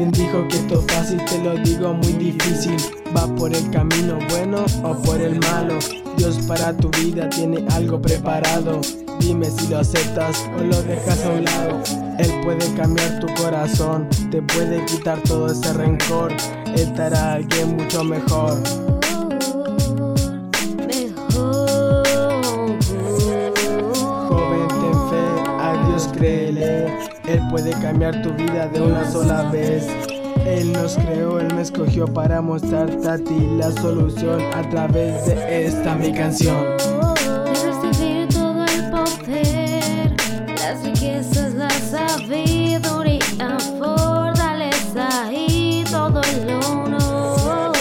Alguien dijo que esto fácil, te lo digo muy difícil. ¿Va por el camino bueno o por el malo? Dios para tu vida tiene algo preparado. Dime si lo aceptas o lo dejas a un lado. Él puede cambiar tu corazón, te puede quitar todo ese rencor. Él te hará alguien mucho mejor. Puede cambiar tu vida de una sola vez. Él nos creó, Él me escogió para mostrarte a ti la solución a través de esta mi canción. Recibir todo el poder, las riquezas, la sabiduría, fortaleza y todo el honor.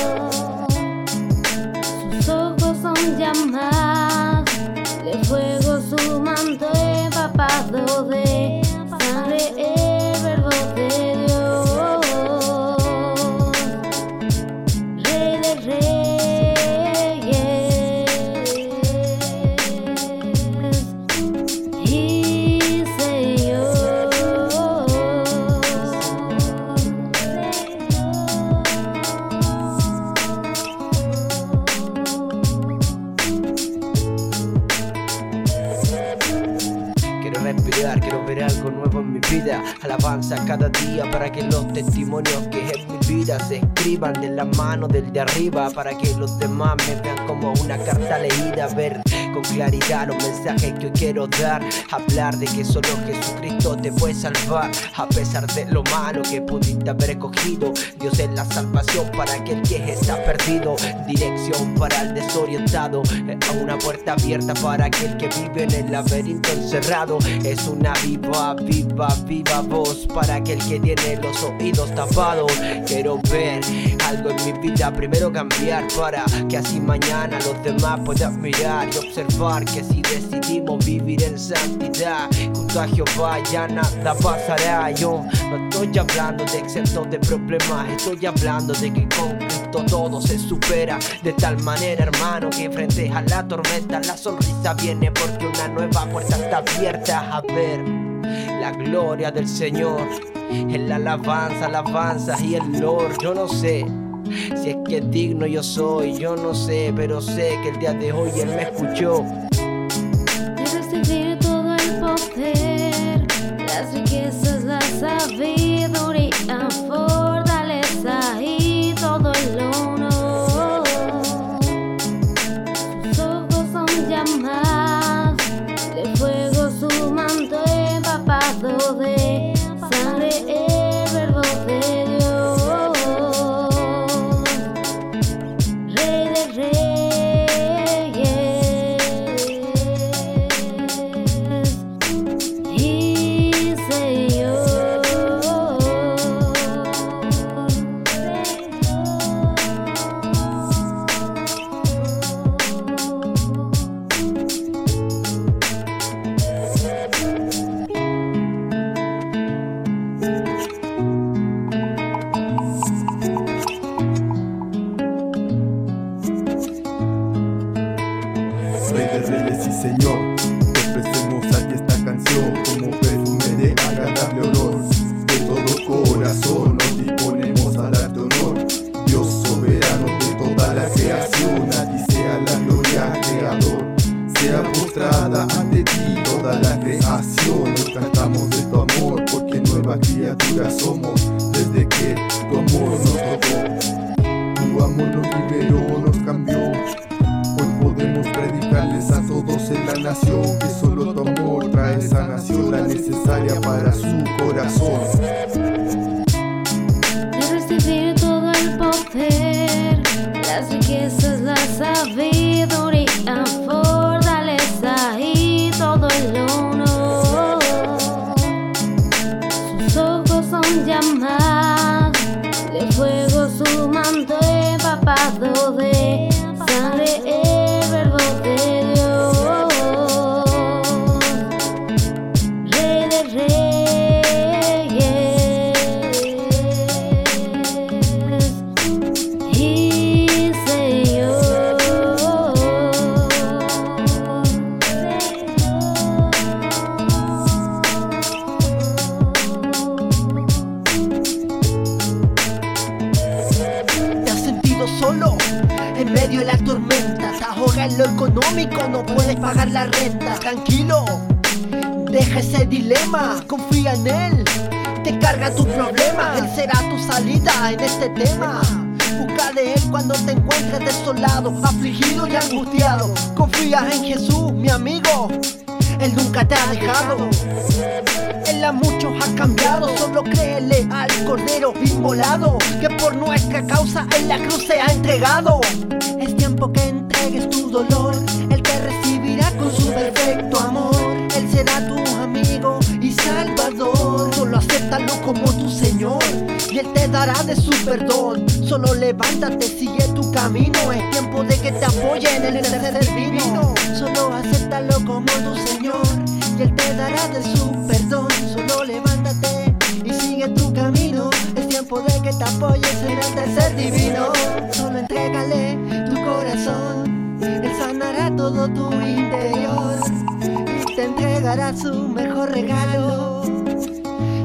Sus ojos son llamas Alabanza cada día para que los testimonios que en mi vida se escriban de la mano del de arriba. Para que los demás me vean como una carta leída. Ver con claridad los mensajes que hoy quiero dar. Hablar de que solo Jesucristo te puede salvar. A pesar de lo malo que pudiste haber escogido. Dios es la salvación para aquel que está perdido. Dirección para el desorientado. Una puerta abierta para aquel que vive en el laberinto encerrado. Es una viva, viva, viva voz para aquel que tiene los oídos tapados. Quiero ver algo en mi vida, primero cambiar para que así mañana los demás puedan mirar y observar que si decidimos vivir en santidad, junto a Jehová ya nada pasará. Yo no estoy hablando de excepto de problemas, estoy hablando de que con Cristo todo se supera de tal manera, hermano, que frente a la tormenta la sonrisa viene porque una nueva puerta está abierta a ver la gloria del Señor. En la alabanza, alabanza y el Lord, yo no sé si es que digno yo soy, yo no sé, pero sé que el día de hoy Él me escuchó. Nueva criatura somos desde que tu amor nos tocó. Tu amor nos liberó, nos cambió. Hoy podemos predicarles a todos en la nación que solo tu amor trae sanación, la necesaria para su corazón. de recibir todo el poder, las riquezas, la sabiduría, lo económico, no puedes pagar la renta. Tranquilo, deja ese dilema, confía en él. Te carga tu problema, él será tu salida en este tema. Busca de él cuando te encuentres desolado, afligido y angustiado. Confía en Jesús, mi amigo. Él nunca te ha dejado. Él a muchos ha cambiado, solo créele al cordero inmolado que por nuestra causa en la cruz se ha entregado. Es tiempo que tu dolor, Él te recibirá con su perfecto amor. Él será tu amigo y salvador. Solo acéptalo como tu Señor y Él te dará de su perdón. Solo levántate, sigue tu camino. Es tiempo de que te apoyen en el tercer divino. Solo acéptalo como tu Señor y Él te dará de su perdón. Solo levántate y sigue tu camino. Es tiempo de que te apoyes en el tercer tu interior y te entregará su mejor regalo,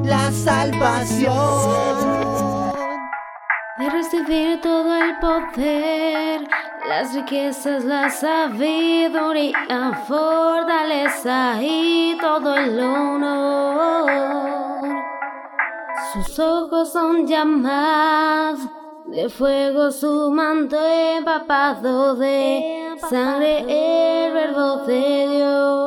la salvación. De recibir todo el poder, las riquezas, la sabiduría, fortaleza y todo el honor. Sus ojos son llamadas de fuego, su manto empapado de sangre, el verbo de Dios.